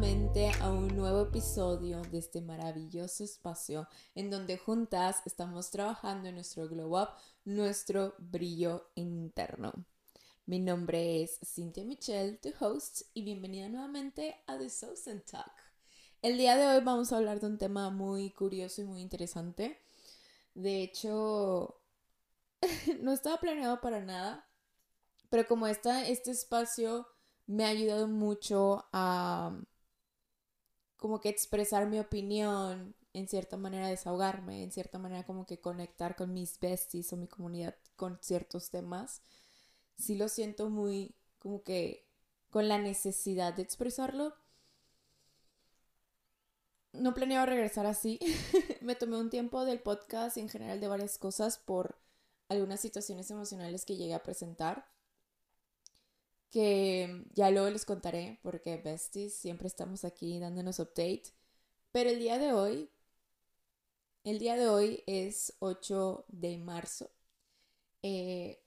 nuevamente a un nuevo episodio de este maravilloso espacio en donde juntas estamos trabajando en nuestro glow up, nuestro brillo interno. Mi nombre es Cynthia Michelle, tu host, y bienvenida nuevamente a The Southern Talk. El día de hoy vamos a hablar de un tema muy curioso y muy interesante. De hecho, no estaba planeado para nada, pero como está este espacio me ha ayudado mucho a como que expresar mi opinión, en cierta manera desahogarme, en cierta manera como que conectar con mis besties o mi comunidad con ciertos temas. Sí lo siento muy como que con la necesidad de expresarlo. No planeaba regresar así. me tomé un tiempo del podcast y en general de varias cosas por algunas situaciones emocionales que llegué a presentar que ya luego les contaré porque besties siempre estamos aquí dándonos update. Pero el día de hoy, el día de hoy es 8 de marzo. 8 eh,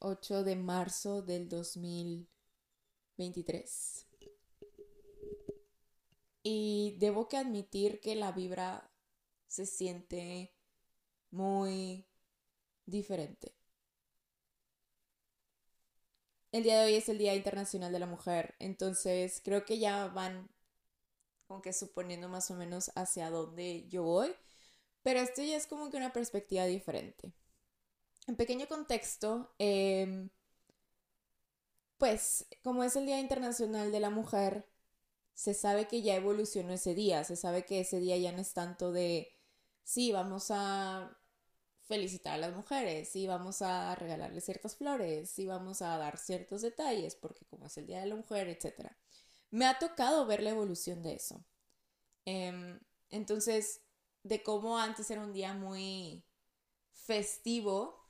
de marzo del 2023. Y debo que admitir que la vibra se siente muy diferente. El día de hoy es el Día Internacional de la Mujer, entonces creo que ya van como que suponiendo más o menos hacia dónde yo voy, pero esto ya es como que una perspectiva diferente. En pequeño contexto, em, pues como es el Día Internacional de la Mujer, se sabe que ya evolucionó ese día, se sabe que ese día ya no es tanto de, sí, vamos a felicitar a las mujeres y vamos a regalarles ciertas flores y vamos a dar ciertos detalles porque como es el Día de la Mujer, etc. Me ha tocado ver la evolución de eso. Em, entonces, de cómo antes era un día muy festivo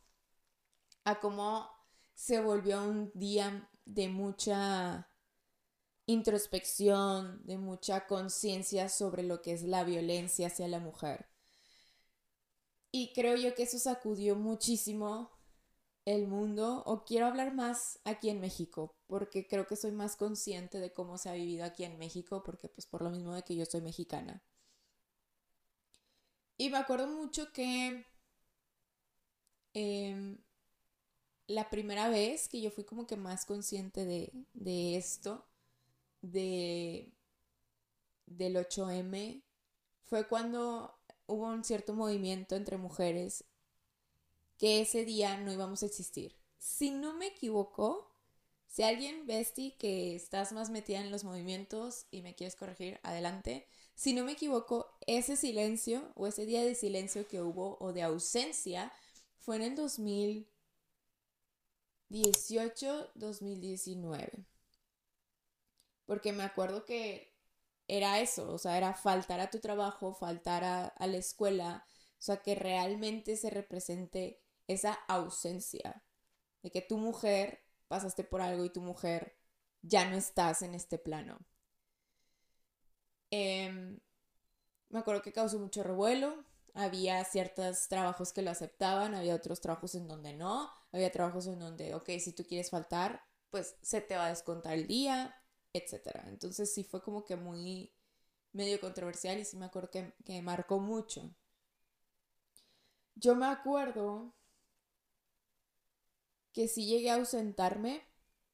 a cómo se volvió un día de mucha introspección, de mucha conciencia sobre lo que es la violencia hacia la mujer. Y creo yo que eso sacudió muchísimo el mundo, o quiero hablar más aquí en México, porque creo que soy más consciente de cómo se ha vivido aquí en México, porque pues por lo mismo de que yo soy mexicana. Y me acuerdo mucho que em, la primera vez que yo fui como que más consciente de, de esto, de, del 8M, fue cuando hubo un cierto movimiento entre mujeres que ese día no íbamos a existir. Si no me equivoco, si alguien, Bestie, que estás más metida en los movimientos y me quieres corregir, adelante. Si no me equivoco, ese silencio o ese día de silencio que hubo o de ausencia fue en el 2018, 2019. Porque me acuerdo que era eso, o sea, era faltar a tu trabajo, faltar a, la escuela, o sea, que realmente se represente esa ausencia de que tu mujer pasaste por algo y tu mujer ya no estás en este plano. Em, me acuerdo que causó mucho revuelo. Había ciertos trabajos que lo aceptaban, había otros trabajos en donde no, había trabajos en donde, ok, si tú quieres faltar, pues se te va a descontar el día, etcétera. Entonces sí fue como que muy medio controversial y sí me acuerdo que, que marcó mucho. Yo me acuerdo que sí llegué a ausentarme,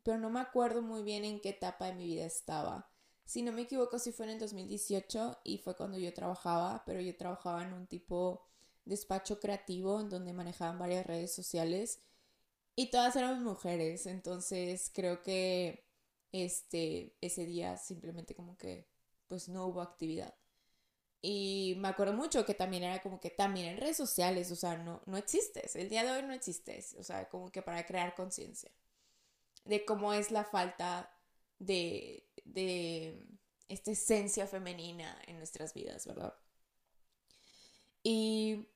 pero no me acuerdo muy bien en qué etapa de mi vida estaba. Si no me equivoco, sí fue en el 2018 y fue cuando yo trabajaba, pero yo trabajaba en un tipo despacho creativo en donde manejaban varias redes sociales y todas eran mujeres, entonces creo que este, ese día simplemente como que pues no hubo actividad. Y me acuerdo mucho que también era como que también en redes sociales, o sea, no, no existes, el día de hoy no existes, o sea, como que para crear conciencia de cómo es la falta de, de esta esencia femenina en nuestras vidas, ¿verdad? Y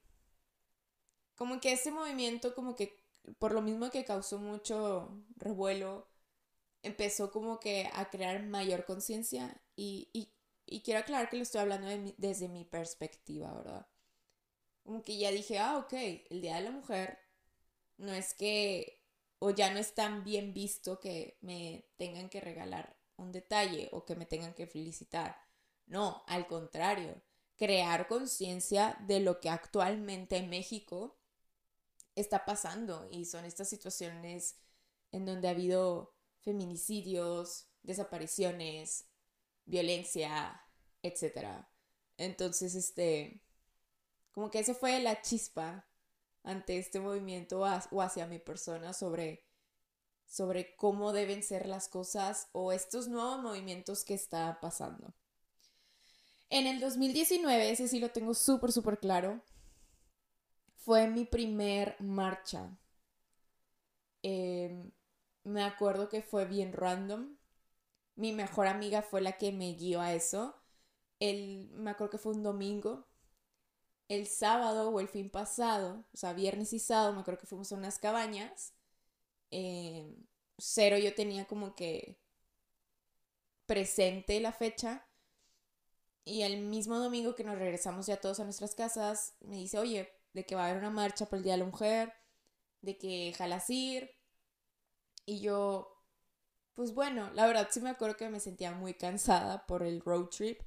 como que ese movimiento, como que por lo mismo que causó mucho revuelo, empezó como que a crear mayor conciencia y, quiero aclarar que lo estoy hablando desde mi perspectiva, ¿verdad? Como que ya dije, ah, ok, el Día de la Mujer no es que, o ya no es tan bien visto que me tengan que regalar un detalle o que me tengan que felicitar. No, al contrario, crear conciencia de lo que actualmente en México está pasando y son estas situaciones en donde ha habido feminicidios, desapariciones, violencia, etc. Entonces, este, como que esa fue la chispa ante este movimiento o hacia mi persona sobre, sobre cómo deben ser las cosas o estos nuevos movimientos que está pasando. En el 2019, ese sí lo tengo súper, súper claro, fue mi primer marcha. Em, me acuerdo que fue bien random. Mi mejor amiga fue la que me guió a eso. El, me acuerdo que fue un domingo. El sábado o el fin pasado, o sea, viernes y sábado, me acuerdo que fuimos a unas cabañas. Em, cero yo tenía como que presente la fecha. Y el mismo domingo que nos regresamos ya todos a nuestras casas, me dice, oye, de que va a haber una marcha por el Día de la Mujer, de que jalas ir. Y yo, pues bueno, la verdad sí me acuerdo que me sentía muy cansada por el road trip,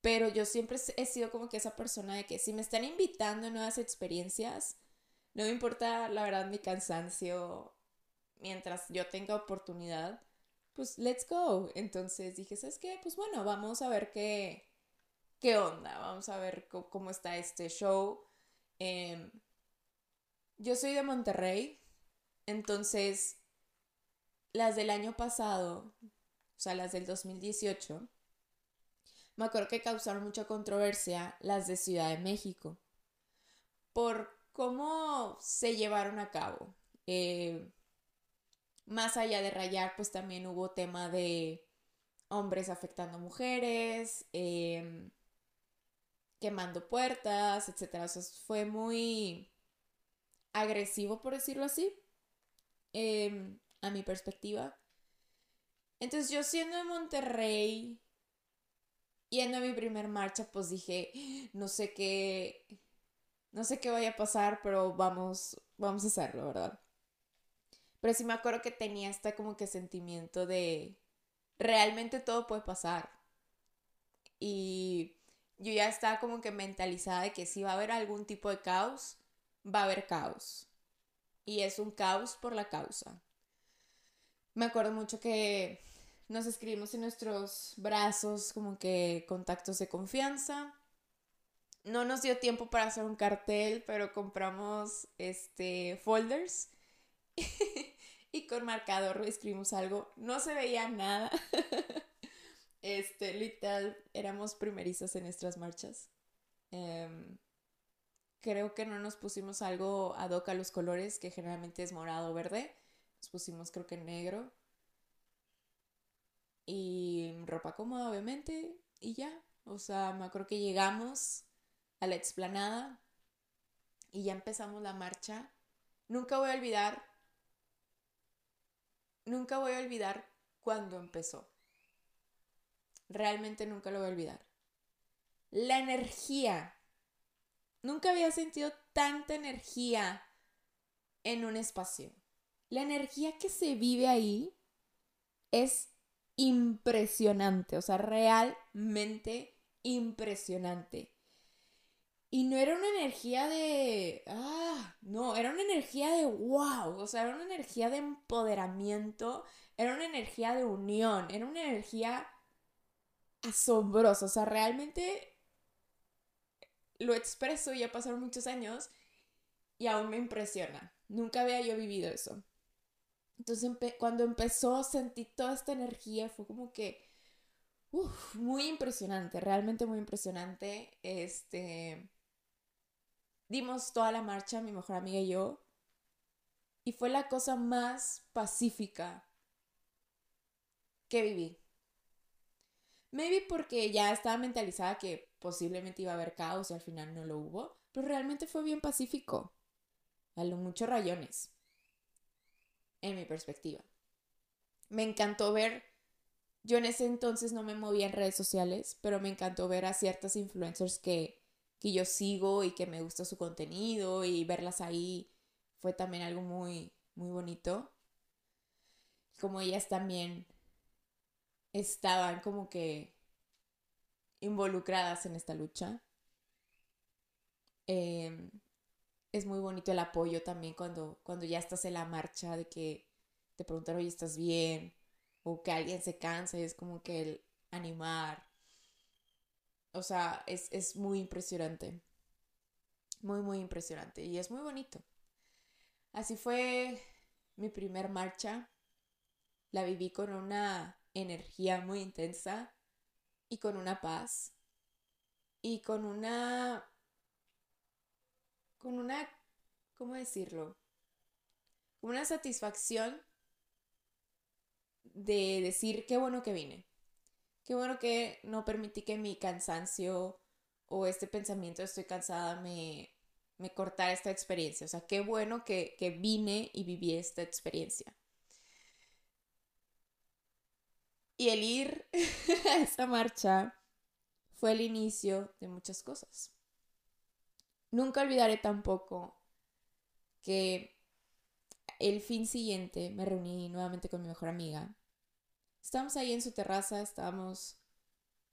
pero yo siempre he sido como que esa persona de que si me están invitando a nuevas experiencias, no me importa la verdad mi cansancio, mientras yo tenga oportunidad, pues let's go. Entonces dije, ¿sabes qué? Pues bueno, vamos a ver qué, qué onda, vamos a ver cómo está este show. Em, yo soy de Monterrey, entonces las del año pasado, o sea, las del 2018, me acuerdo que causaron mucha controversia las de Ciudad de México por cómo se llevaron a cabo. Eh, más allá de rayar, pues también hubo tema de hombres afectando mujeres, eh, quemando puertas, etc. O sea, fue muy agresivo, por decirlo así, em, a mi perspectiva. Entonces yo siendo de Monterrey, yendo a mi primer marcha, pues dije, no sé qué, no sé qué vaya a pasar, pero vamos, vamos a hacerlo, ¿verdad? Pero sí me acuerdo que tenía este como que sentimiento de, realmente todo puede pasar. Y yo ya estaba como que mentalizada de que si va a haber algún tipo de caos, va a haber caos. Y es un caos por la causa. Me acuerdo mucho que nos escribimos en nuestros brazos como que contactos de confianza. No nos dio tiempo para hacer un cartel, pero compramos este folders y con marcador escribimos algo. No se veía nada. Este, literal, éramos primerizas en nuestras marchas. Em, creo que no nos pusimos algo ad hoc a los colores, que generalmente es morado o verde. Nos pusimos, creo que negro. Y ropa cómoda, obviamente. Y ya. O sea, me acuerdo que llegamos a la explanada y ya empezamos la marcha. Nunca voy a olvidar. Nunca voy a olvidar cuando empezó realmente nunca lo voy a olvidar. La energía. Nunca había sentido tanta energía en un espacio. La energía que se vive ahí es impresionante, o sea, realmente impresionante. Y no era una energía de, ah, no, era una energía de wow, o sea, era una energía de empoderamiento, era una energía de unión, era una energía asombroso. O sea, realmente lo expreso, ya pasaron muchos años y aún me impresiona. Nunca había yo vivido eso. Entonces cuando empezó sentí toda esta energía, fue como que muy impresionante, realmente muy impresionante. Este dimos toda la marcha, mi mejor amiga y yo, y fue la cosa más pacífica que viví. Maybe porque ya estaba mentalizada que posiblemente iba a haber caos y al final no lo hubo, pero realmente fue bien pacífico. A lo mucho rayones. En mi perspectiva. Me encantó ver. Yo en ese entonces no me movía en redes sociales, pero me encantó ver a ciertas influencers que, que yo sigo y que me gusta su contenido y verlas ahí fue también algo muy, muy bonito. Como ellas también estaban como que involucradas en esta lucha. Em, es muy bonito el apoyo también cuando, cuando ya estás en la marcha de que te preguntan, oye, ¿estás bien? O que alguien se cansa y es como que el animar. O sea, es, es muy impresionante. Muy, muy impresionante. Y es muy bonito. Así fue mi primer marcha. La viví con una energía muy intensa y con una paz y con una con una ¿cómo decirlo? Una satisfacción de decir qué bueno que vine. Qué bueno que no permití que mi cansancio o este pensamiento de estoy cansada me, me cortara esta experiencia. O sea, qué bueno que, que vine y viví esta experiencia. Y el ir a esa marcha fue el inicio de muchas cosas. Nunca olvidaré tampoco que el fin siguiente me reuní nuevamente con mi mejor amiga. Estábamos ahí en su terraza, estábamos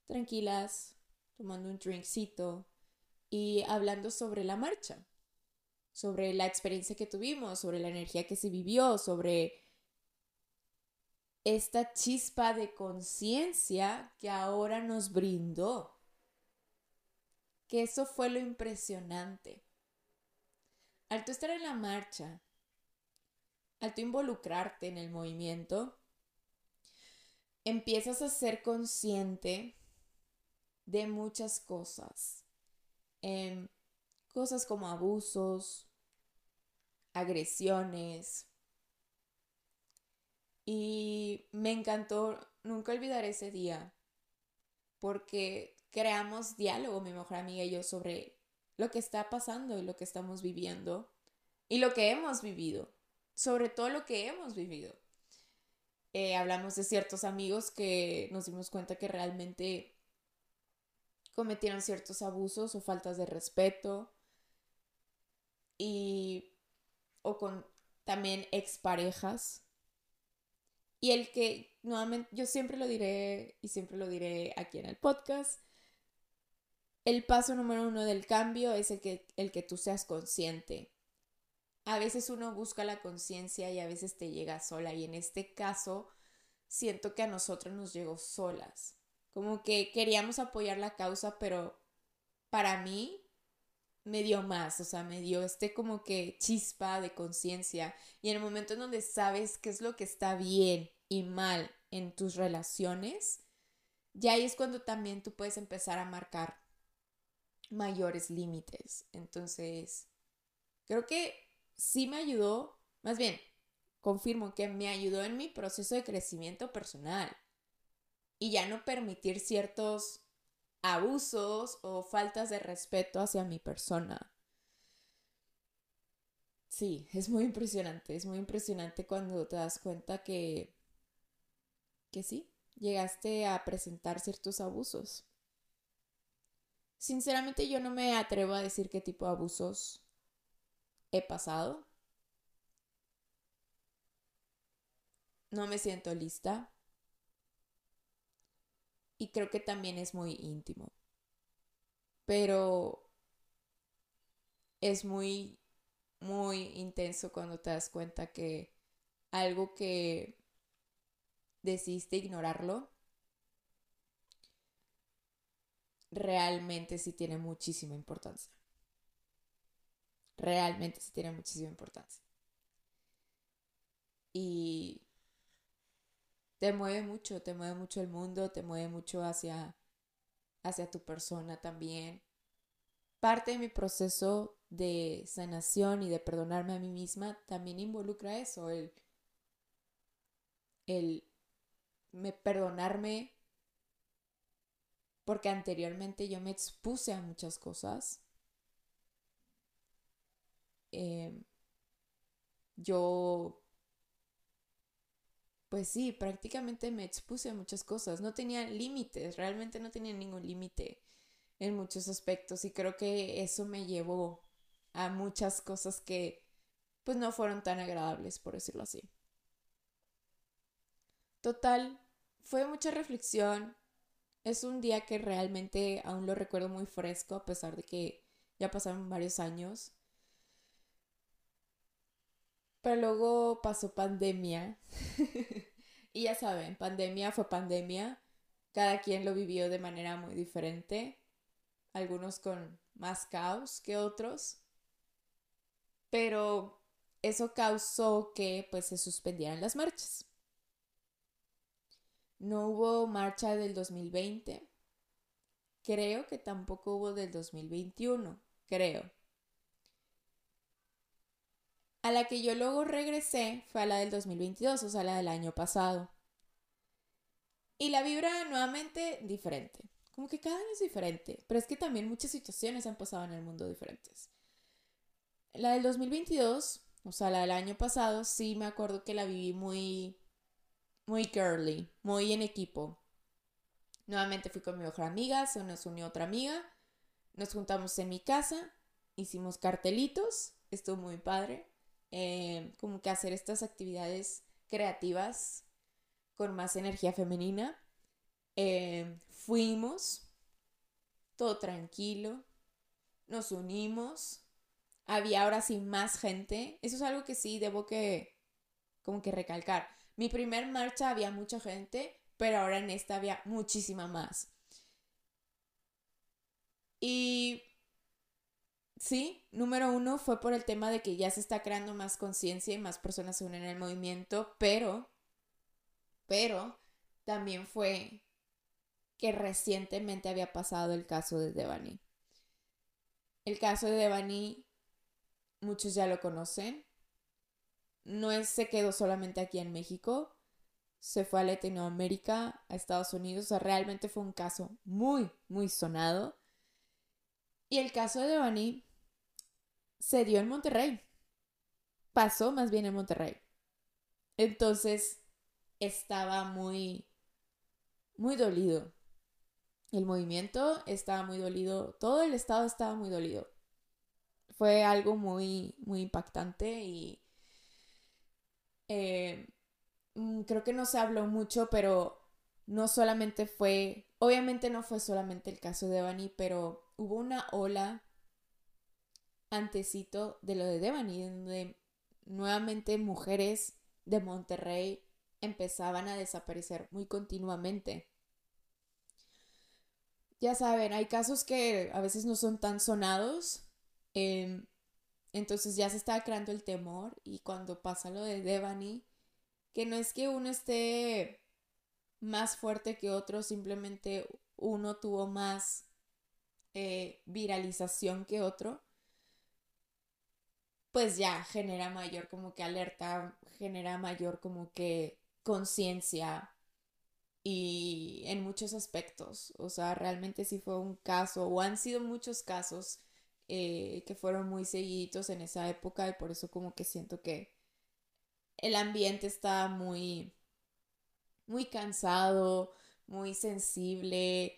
tranquilas, tomando un drinkcito y hablando sobre la marcha, sobre la experiencia que tuvimos, sobre la energía que se vivió, sobre esta chispa de conciencia que ahora nos brindó. Que eso fue lo impresionante. Al tú estar en la marcha, al tú involucrarte en el movimiento, empiezas a ser consciente de muchas cosas. Em, cosas como abusos, agresiones, y me encantó, nunca olvidaré ese día, porque creamos diálogo, mi mejor amiga y yo, sobre lo que está pasando y lo que estamos viviendo y lo que hemos vivido, sobre todo lo que hemos vivido. Eh, hablamos de ciertos amigos que nos dimos cuenta que realmente cometieron ciertos abusos o faltas de respeto y o con también exparejas y el que, nuevamente, yo siempre lo diré y siempre lo diré aquí en el podcast, el paso número uno del cambio es el que, el que tú seas consciente. A veces uno busca la conciencia y a veces te llega sola y en este caso siento que a nosotros nos llegó solas. Como que queríamos apoyar la causa, pero para mí me dio más, o sea, me dio este como que chispa de conciencia y en el momento en donde sabes qué es lo que está bien y mal en tus relaciones, ya ahí es cuando también tú puedes empezar a marcar mayores límites. Entonces, creo que sí me ayudó, más bien, confirmo que me ayudó en mi proceso de crecimiento personal y ya no permitir ciertos abusos o faltas de respeto hacia mi persona. Sí, es muy impresionante, es muy impresionante cuando te das cuenta que, que sí, llegaste a presentar ciertos abusos. Sinceramente yo no me atrevo a decir qué tipo de abusos he pasado. No me siento lista y creo que también es muy íntimo. Pero es muy, muy intenso cuando te das cuenta que algo que decidiste ignorarlo, realmente sí tiene muchísima importancia. Realmente sí tiene muchísima importancia. Y te mueve mucho, te mueve mucho el mundo, te mueve mucho hacia, hacia tu persona también. Parte de mi proceso de sanación y de perdonarme a mí misma también involucra eso, el, el me perdonarme porque anteriormente yo me expuse a muchas cosas. Em, yo pues sí, prácticamente me expuse a muchas cosas. No tenía límites, realmente no tenía ningún límite en muchos aspectos y creo que eso me llevó a muchas cosas que pues no fueron tan agradables, por decirlo así. Total, fue mucha reflexión, es un día que realmente aún lo recuerdo muy fresco, a pesar de que ya pasaron varios años. Pero luego pasó pandemia. y ya saben, pandemia fue pandemia. Cada quien lo vivió de manera muy diferente. Algunos con más caos que otros. Pero eso causó que pues se suspendieran las marchas. No hubo marcha del 2020. Creo que tampoco hubo del 2021. Creo. A la que yo luego regresé fue a la del 2022, o sea, la del año pasado. Y la vibra nuevamente diferente. Como que cada año es diferente, pero es que también muchas situaciones han pasado en el mundo diferentes. La del 2022, o sea, la del año pasado, sí me acuerdo que la viví muy, muy girly, muy en equipo. Nuevamente fui con mi mejor amiga, se nos unió otra amiga, nos juntamos en mi casa, hicimos cartelitos, estuvo muy padre. Eh, como que hacer estas actividades creativas con más energía femenina. Eh, fuimos, todo tranquilo, nos unimos, había ahora sí más gente. Eso es algo que sí debo que, como que recalcar. Mi primer marcha había mucha gente, pero ahora en esta había muchísima más. Y Sí, número uno fue por el tema de que ya se está creando más conciencia y más personas se unen al movimiento, pero, pero también fue que recientemente había pasado el caso de Devani. El caso de Devani, muchos ya lo conocen. No es, se quedó solamente aquí en México, se fue a Latinoamérica, a Estados Unidos. O sea, realmente fue un caso muy, muy sonado. Y el caso de Devani se dio en Monterrey. Pasó más bien en Monterrey. Entonces estaba muy, muy dolido. El movimiento estaba muy dolido. Todo el estado estaba muy dolido. Fue algo muy, muy impactante y eh, mm, creo que no se habló mucho, pero no solamente fue, obviamente no fue solamente el caso de Bani, pero hubo una ola antecito de lo de Devani, donde nuevamente mujeres de Monterrey empezaban a desaparecer muy continuamente. Ya saben, hay casos que a veces no son tan sonados, em, entonces ya se está creando el temor y cuando pasa lo de Devani, que no es que uno esté más fuerte que otro, simplemente uno tuvo más eh, viralización que otro, pues ya genera mayor como que alerta, genera mayor como que conciencia y en muchos aspectos. O sea, realmente sí fue un caso o han sido muchos casos eh, que fueron muy seguidos en esa época y por eso como que siento que el ambiente está muy, muy cansado, muy sensible.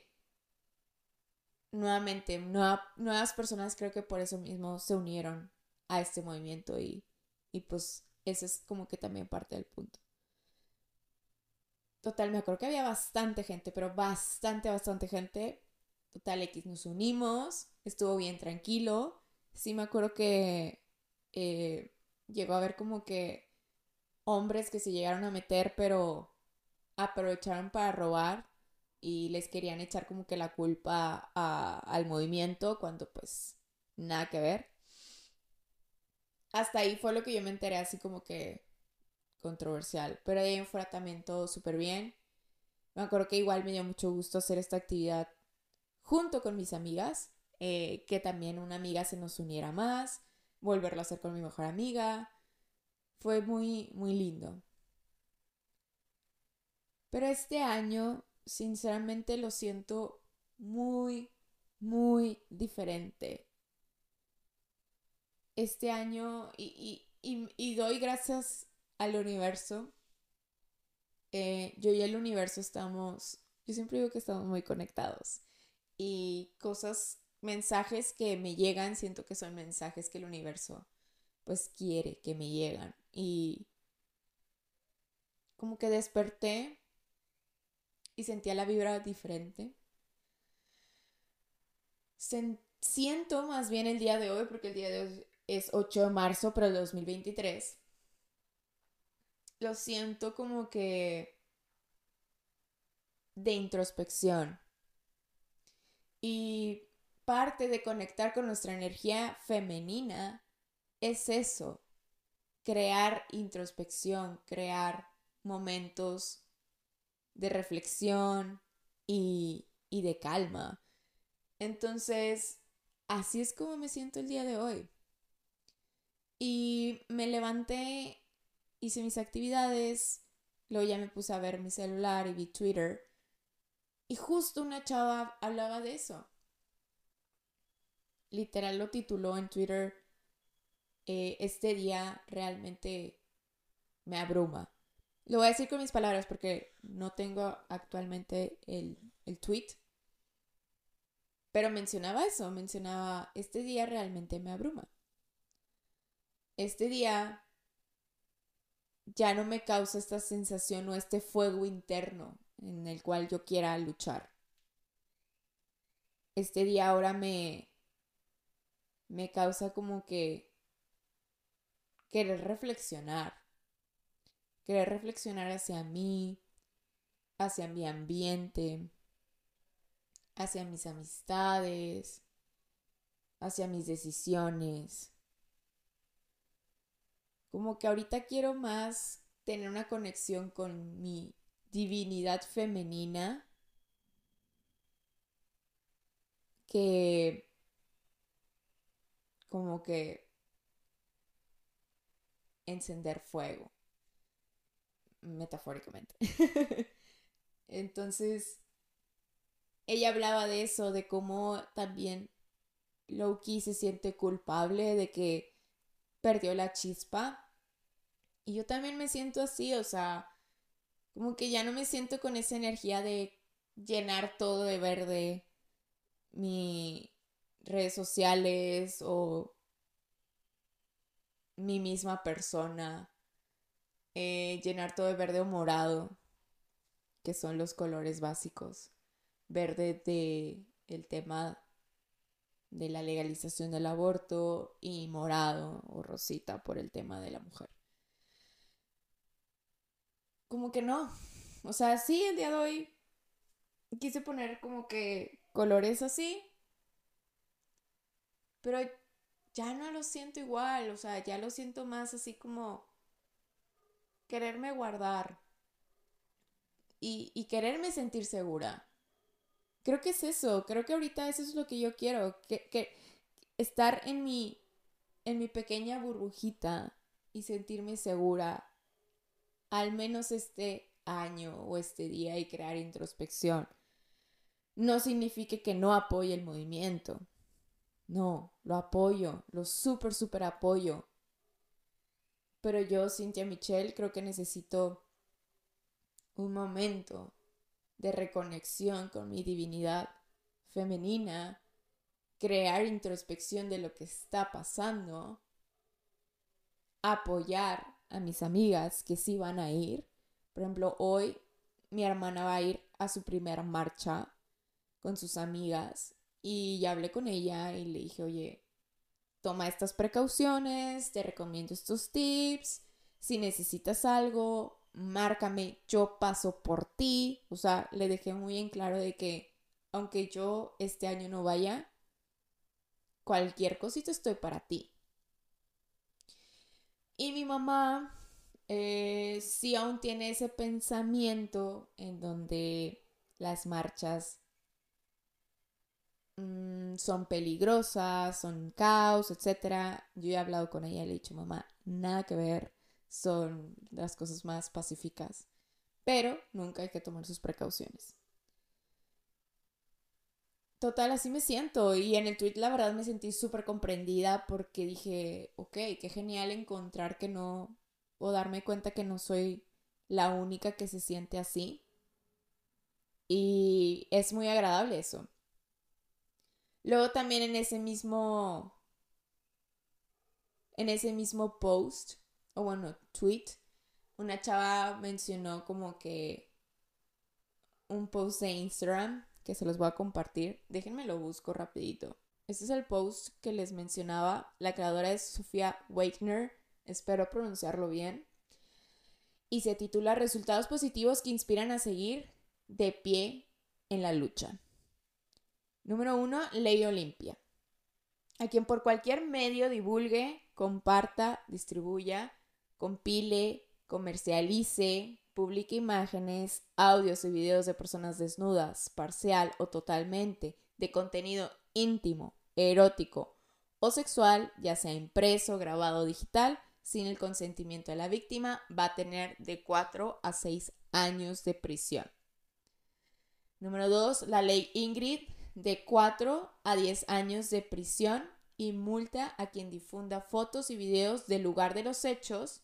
Nuevamente, nuevas personas creo que por eso mismo se unieron a este movimiento y, pues ese es como que también parte del punto. Total, me acuerdo que había bastante gente, pero bastante, bastante gente. Total, X nos unimos, estuvo bien tranquilo. Sí me acuerdo que eh, llegó a haber como que hombres que se llegaron a meter, pero aprovecharon para robar y les querían echar como que la culpa al movimiento cuando pues nada que ver hasta ahí fue lo que yo me enteré así como que controversial. Pero ahí en también todo súper bien. Me acuerdo que igual me dio mucho gusto hacer esta actividad junto con mis amigas. Eh, que también una amiga se nos uniera más. Volverlo a hacer con mi mejor amiga. Fue muy, muy lindo. Pero este año, sinceramente, lo siento muy, muy diferente este año y, doy gracias al universo. Eh, yo y el universo estamos, yo siempre digo que estamos muy conectados y cosas, mensajes que me llegan, siento que son mensajes que el universo pues quiere que me llegan y como que desperté y sentía la vibra diferente. siento más bien el día de hoy, porque el día de hoy es 8 de marzo, pero el 2023. Lo siento como que de introspección. Y parte de conectar con nuestra energía femenina es eso, crear introspección, crear momentos de reflexión y, y de calma. Entonces, así es como me siento el día de hoy. Y me levanté, hice mis actividades, luego ya me puse a ver mi celular y vi Twitter. Y justo una chava hablaba de eso. Literal lo tituló en Twitter, eh, este día realmente me abruma. Lo voy a decir con mis palabras porque no tengo actualmente el, el tweet. Pero mencionaba eso, mencionaba, este día realmente me abruma. Este día ya no me causa esta sensación o este fuego interno en el cual yo quiera luchar. Este día ahora me me causa como que querer reflexionar querer reflexionar hacia mí, hacia mi ambiente, hacia mis amistades, hacia mis decisiones. Como que ahorita quiero más tener una conexión con mi divinidad femenina que como que encender fuego metafóricamente. Entonces, ella hablaba de eso, de cómo también Loki se siente culpable de que perdió la chispa. Y yo también me siento así, o sea, como que ya no me siento con esa energía de llenar todo de verde mi redes sociales o mi misma persona. Eh, llenar todo de verde o morado, que son los colores básicos. Verde de el tema de la legalización del aborto y morado o rosita por el tema de la mujer. Como que no. O sea, sí, el día de hoy quise poner como que colores así, pero ya no lo siento igual, o sea, ya lo siento más así como quererme guardar y, quererme sentir segura. Creo que es eso, creo que ahorita eso es lo que yo quiero, que, estar en mi, en mi pequeña burbujita y sentirme segura al menos este año o este día y crear introspección. No significa que no apoye el movimiento. No, lo apoyo, lo súper, súper apoyo. Pero yo, Cynthia Michelle, creo que necesito un momento de reconexión con mi divinidad femenina, crear introspección de lo que está pasando, apoyar a mis amigas que sí van a ir. Por ejemplo, hoy mi hermana va a ir a su primera marcha con sus amigas y ya hablé con ella y le dije, oye, toma estas precauciones, te recomiendo estos tips, si necesitas algo, márcame, yo paso por ti. O sea, le dejé muy en claro de que aunque yo este año no vaya, cualquier cosita estoy para ti. Y mi mamá eh, sí aún tiene ese pensamiento en donde las marchas Mm, son peligrosas, son caos, etc. Yo he hablado con ella y le he dicho, mamá, nada que ver, son las cosas más pacíficas, pero nunca hay que tomar sus precauciones. Total, así me siento. Y en el tweet la verdad me sentí súper comprendida porque dije, ok, qué genial encontrar que no, o darme cuenta que no soy la única que se siente así. Y es muy agradable eso. Luego también en ese mismo, en ese mismo post, o bueno, tweet, una chava mencionó como que un post de Instagram que se los voy a compartir. Déjenme lo busco rapidito. Este es el post que les mencionaba. La creadora es Sofía Wagner. Espero pronunciarlo bien. Y se titula Resultados positivos que inspiran a seguir de pie en la lucha. Número uno, Ley Olimpia. A quien por cualquier medio divulgue, comparta, distribuya, compile, comercialice, publique imágenes, audios y videos de personas desnudas, parcial o totalmente, de contenido íntimo, erótico o sexual, ya sea impreso, grabado o digital, sin el consentimiento de la víctima, va a tener de 4 a 6 años de prisión. Número 2. La ley Ingrid, de 4 a 10 años de prisión y multa a quien difunda fotos y videos del lugar de los hechos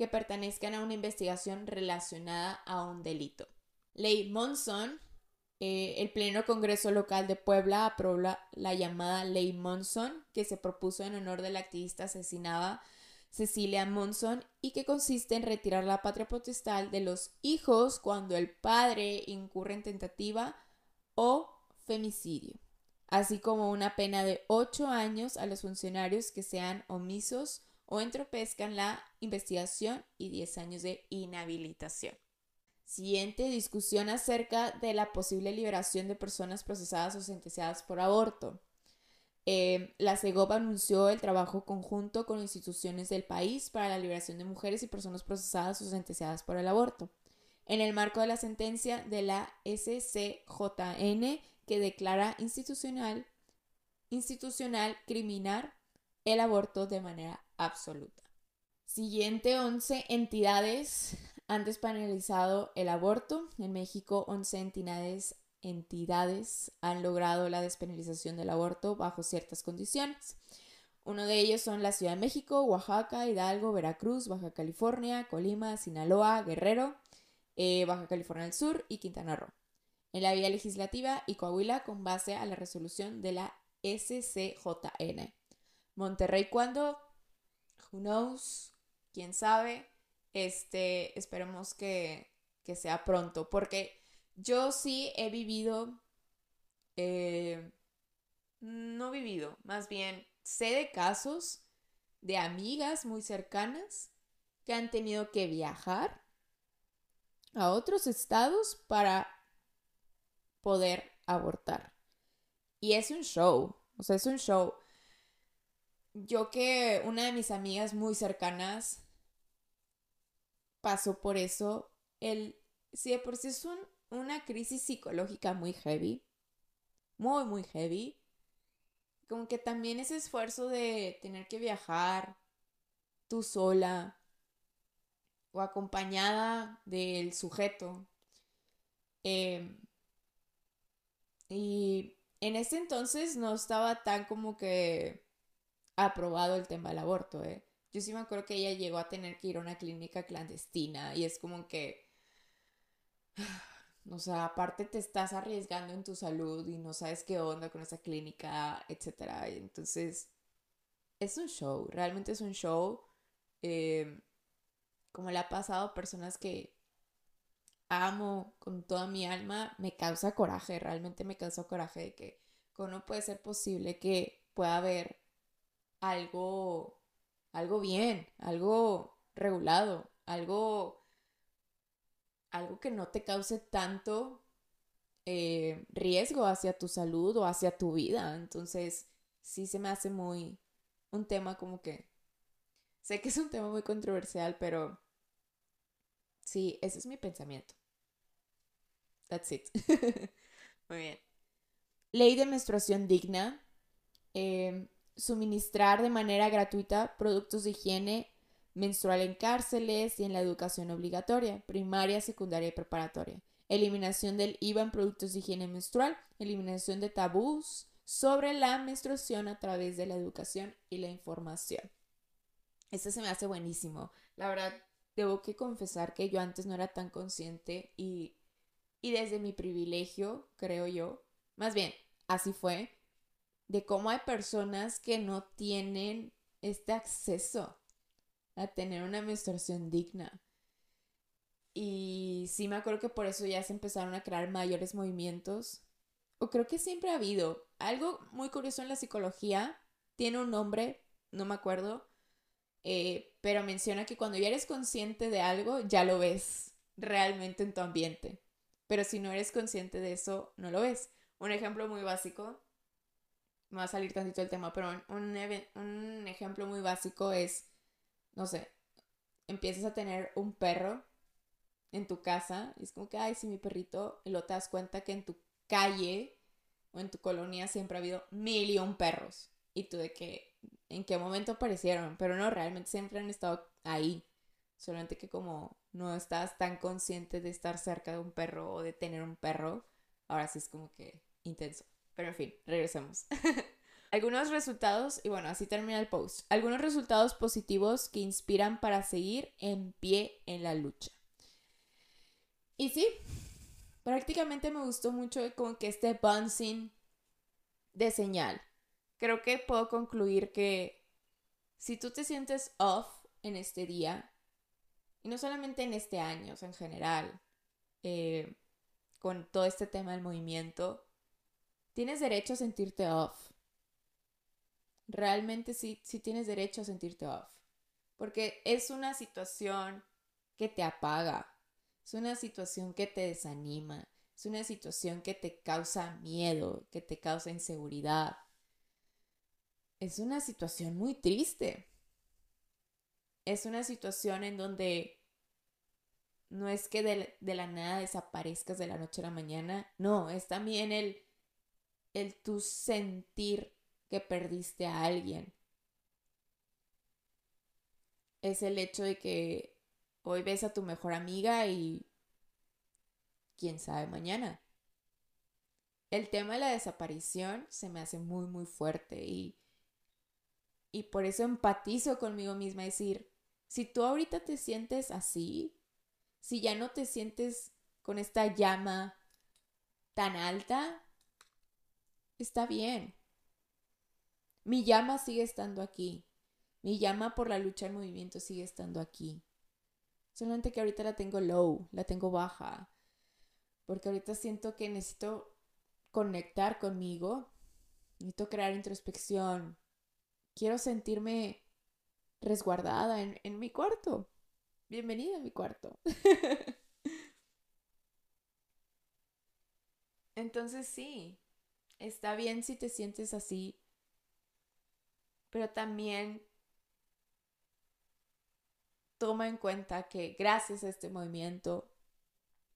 que pertenezcan a una investigación relacionada a un delito. Ley Monson, eh, el Pleno Congreso Local de Puebla aprobó la, llamada Ley Monson, que se propuso en honor de la activista asesinada Cecilia Monson y que consiste en retirar la patria potestad de los hijos cuando el padre incurre en tentativa o femicidio, así como una pena de 8 años a los funcionarios que sean omisos o entropezcan la investigación y 10 años de inhabilitación. Siguiente discusión acerca de la posible liberación de personas procesadas o sentenciadas por aborto. Eh, la CEGOP anunció el trabajo conjunto con instituciones del país para la liberación de mujeres y personas procesadas o sentenciadas por el aborto. En el marco de la sentencia de la SCJN que declara institucional, institucional criminal el aborto de manera absoluta. Siguiente, 11 entidades han despenalizado el aborto. En México, 11 entidades, entidades han logrado la despenalización del aborto bajo ciertas condiciones. Uno de ellos son la Ciudad de México, Oaxaca, Hidalgo, Veracruz, Baja California, Colima, Sinaloa, Guerrero, eh, Baja California del Sur y Quintana Roo. En la vía legislativa y Coahuila con base a la resolución de la SCJN. Monterrey, ¿cuándo? Who knows? ¿Quién sabe? Este, esperemos que, que sea pronto, porque yo sí he vivido, eh, no vivido, más bien sé de casos de amigas muy cercanas que han tenido que viajar a otros estados para poder abortar. Y es un show, o sea, es un show yo que una de mis amigas muy cercanas pasó por eso, el, sí, de por sí es una crisis psicológica muy heavy, muy, muy heavy. Como que también ese esfuerzo de tener que viajar tú sola o acompañada del sujeto. Em, y en ese entonces no estaba tan como que aprobado el tema del aborto, ¿eh? Yo sí me acuerdo que ella llegó a tener que ir a una clínica clandestina y es como que, o sea, aparte te estás arriesgando en tu salud y no sabes qué onda con esa clínica, etc. Entonces, es un show, realmente es un show. Eh, como le ha pasado a personas que amo con toda mi alma, me causa coraje, realmente me causa coraje de que cómo puede ser posible que pueda haber algo, algo bien, algo regulado, algo, algo que no te cause tanto eh, riesgo hacia tu salud o hacia tu vida. Entonces, sí se me hace muy un tema como que, sé que es un tema muy controversial, pero sí, ese es mi pensamiento. That's it. muy bien. Ley de menstruación digna. Eh, suministrar de manera gratuita productos de higiene menstrual en cárceles y en la educación obligatoria, primaria, secundaria y preparatoria. Eliminación del IVA en productos de higiene menstrual, eliminación de tabús sobre la menstruación a través de la educación y la información. Este se me hace buenísimo. La verdad, debo que confesar que yo antes no era tan consciente y, y desde mi privilegio, creo yo, más bien, así fue, de cómo hay personas que no tienen este acceso a tener una menstruación digna. Y sí me acuerdo que por eso ya se empezaron a crear mayores movimientos. O creo que siempre ha habido. Algo muy curioso en la psicología. Tiene un nombre, no me acuerdo. Eh, pero menciona que cuando ya eres consciente de algo, ya lo ves realmente en tu ambiente. Pero si no eres consciente de eso, no lo ves. Un ejemplo muy básico, me va a salir tantito el tema, pero un, un ejemplo muy básico es, no sé, empiezas a tener un perro en tu casa y es como que, ay, si mi perrito, y luego te das cuenta que en tu calle o en tu colonia siempre ha habido mil y perros. Y tú de que, ¿en qué momento aparecieron? Pero no, realmente siempre han estado ahí. Solamente que como no estás tan consciente de estar cerca de un perro o de tener un perro, ahora sí es como que intenso. Pero en fin, regresemos. Algunos resultados, y bueno, así termina el post. Algunos resultados positivos que inspiran para seguir en pie en la lucha. Y sí, prácticamente me gustó mucho como que este bouncing de señal. Creo que puedo concluir que si tú te sientes off en este día, y no solamente en este año, en general, eh, con todo este tema del movimiento, tienes derecho a sentirte off. Realmente sí, sí tienes derecho a sentirte off. Porque es una situación que te apaga. Es una situación que te desanima. Es una situación que te causa miedo, que te causa inseguridad. Es una situación muy triste. Es una situación en donde no es que de, de, la nada desaparezcas de la noche a la mañana. No, es también el el tu sentir que perdiste a alguien. Es el hecho de que hoy ves a tu mejor amiga y quién sabe mañana. El tema de la desaparición se me hace muy muy fuerte y y por eso empatizo conmigo misma decir, si tú ahorita te sientes así, si ya no te sientes con esta llama tan alta, está bien. Mi llama sigue estando aquí. Mi llama por la lucha del movimiento sigue estando aquí. Solamente que ahorita la tengo low, la tengo baja. Porque ahorita siento que necesito conectar conmigo. Necesito crear introspección. Quiero sentirme resguardada en, en mi cuarto. Bienvenida a mi cuarto. Entonces sí, está bien si te sientes así, pero también toma en cuenta que gracias a este movimiento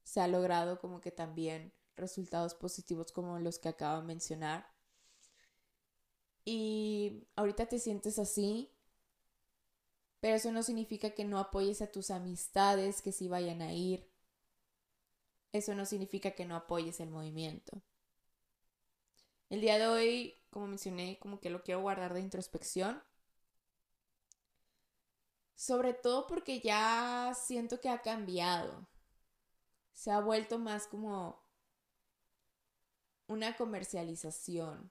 se ha logrado como que también resultados positivos como los que acabo de mencionar. Y ahorita te sientes así, pero eso no significa que no apoyes a tus amistades que sí vayan a ir. Eso no significa que no apoyes el movimiento. El día de hoy, como mencioné, como que lo quiero guardar de introspección. Sobre todo porque ya siento que ha cambiado. Se ha vuelto más como una comercialización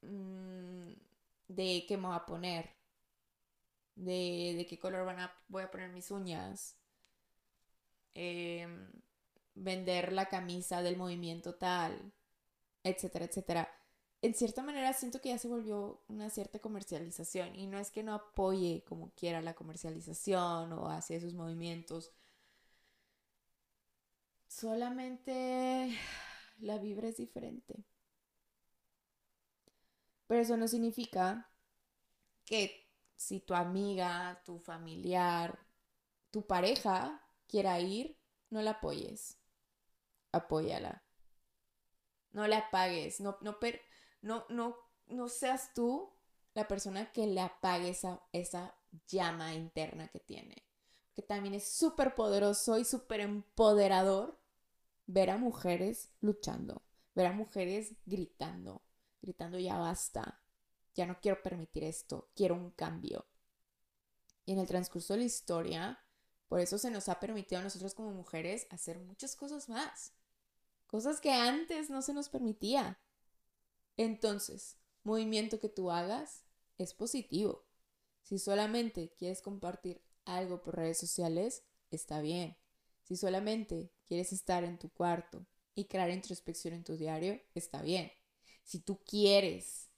mm, de qué me voy a poner, de, de qué color van a, voy a poner mis uñas, em, vender la camisa del movimiento tal, etcétera, etcétera. En cierta manera siento que ya se volvió una cierta comercialización y no es que no apoye como quiera la comercialización o hacia esos movimientos. Solamente la vibra es diferente. Pero eso no significa que si tu amiga, tu familiar, tu pareja quiera ir, no la apoyes. Apóyala no le apagues, no, no, no, no, no seas tú la persona que le apague esa, esa llama interna que tiene. Que también es súper poderoso y súper empoderador ver a mujeres luchando, ver a mujeres gritando, gritando ya basta, ya no quiero permitir esto, quiero un cambio. Y en el transcurso de la historia, por eso se nos ha permitido a nosotros como mujeres hacer muchas cosas más cosas que antes no se nos permitía. Entonces, movimiento que tú hagas es positivo. Si solamente quieres compartir algo por redes sociales, está bien. Si solamente quieres estar en tu cuarto y crear introspección en tu diario, está bien. Si tú quieres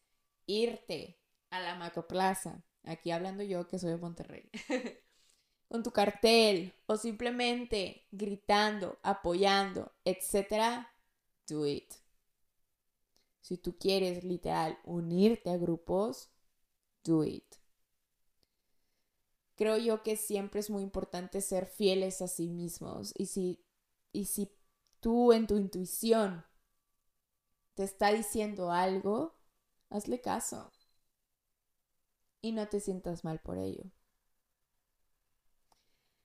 irte a la macroplaza, aquí hablando yo que soy de Monterrey, con tu cartel o simplemente gritando, apoyando, etc., do it. Si tú quieres literal unirte a grupos, do it. Creo yo que siempre es muy importante ser fieles a sí mismos y si, y si tú en tu intuición te está diciendo algo, hazle caso y no te sientas mal por ello.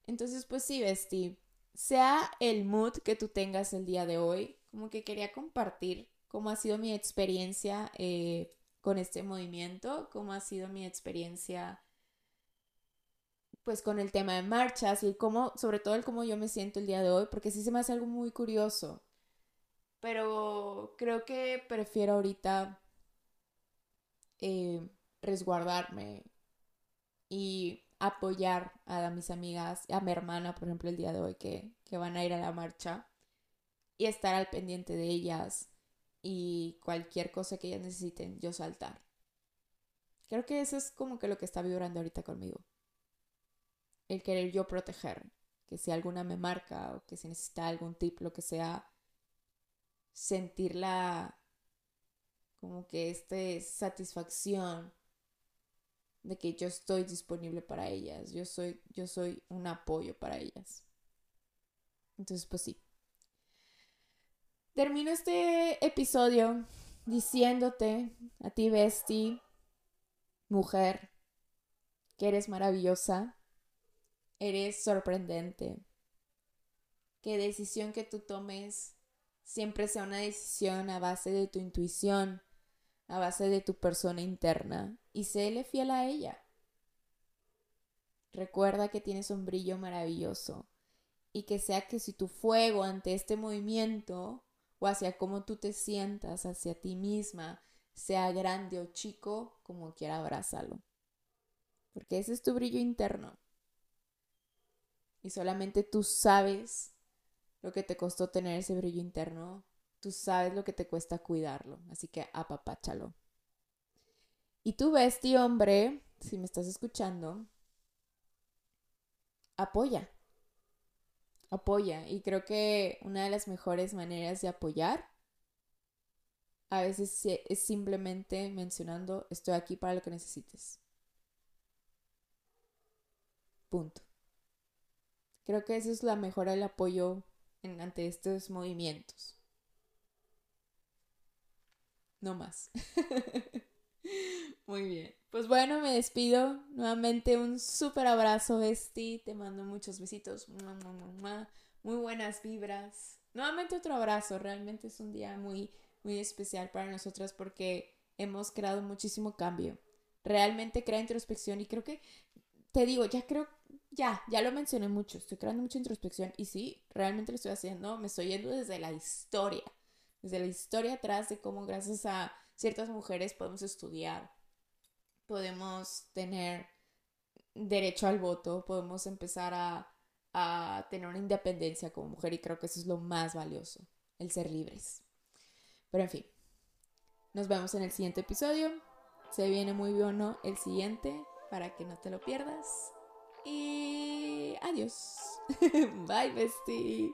Entonces, pues sí, Besti, sea el mood que tú tengas el día de hoy, como que quería compartir cómo ha sido mi experiencia eh, con este movimiento, cómo ha sido mi experiencia pues con el tema de marchas y cómo, sobre todo el cómo yo me siento el día de hoy, porque sí se me hace algo muy curioso. Pero creo que prefiero ahorita eh, resguardarme y apoyar a mis amigas, a mi hermana, por ejemplo, el día de hoy que, que van a ir a la marcha y estar al pendiente de ellas y cualquier cosa que ellas necesiten, yo saltar. Creo que eso es como que lo que está vibrando ahorita conmigo. El querer yo proteger. Que si alguna me marca o que si necesita algún tip, lo que sea, sentirla como que este satisfacción de que yo estoy disponible para ellas, yo soy, yo soy un apoyo para ellas. Entonces, pues sí. Termino este episodio diciéndote a ti, Besti, mujer, que eres maravillosa, eres sorprendente. Que decisión que tú tomes siempre sea una decisión a base de tu intuición, a base de tu persona interna y séle fiel a ella. Recuerda que tienes un brillo maravilloso y que sea que si tu fuego ante este movimiento o hacia cómo tú te sientas hacia ti misma, sea grande o chico, como quiera abrázalo. Porque ese es tu brillo interno. Y solamente tú sabes lo que te costó tener ese brillo interno. Tú sabes lo que te cuesta cuidarlo. Así que apapáchalo. Y tú, bestie hombre, si me estás escuchando, apoya apoya. Y creo que una de las mejores maneras de apoyar a veces es simplemente mencionando, estoy aquí para lo que necesites. Punto. Creo que eso es la mejora del apoyo ante estos movimientos. No más. Muy bien. Pues bueno, me despido. Nuevamente un súper abrazo, Besti. Te mando muchos besitos. Muy buenas vibras. Nuevamente otro abrazo. Realmente es un día muy, muy especial para nosotras porque hemos creado muchísimo cambio. Realmente crea introspección y creo que, te digo, ya creo, ya, ya lo mencioné mucho. Estoy creando mucha introspección y sí, realmente lo estoy haciendo. Me estoy yendo desde la historia. Desde la historia atrás de cómo gracias a ciertas mujeres podemos estudiar, podemos tener derecho al voto, podemos empezar a, tener una independencia como mujer y creo que eso es lo más valioso, el ser libres. Pero en fin, nos vemos en el siguiente episodio. Se viene muy bueno el siguiente para que no te lo pierdas. Y adiós. Bye, bestie.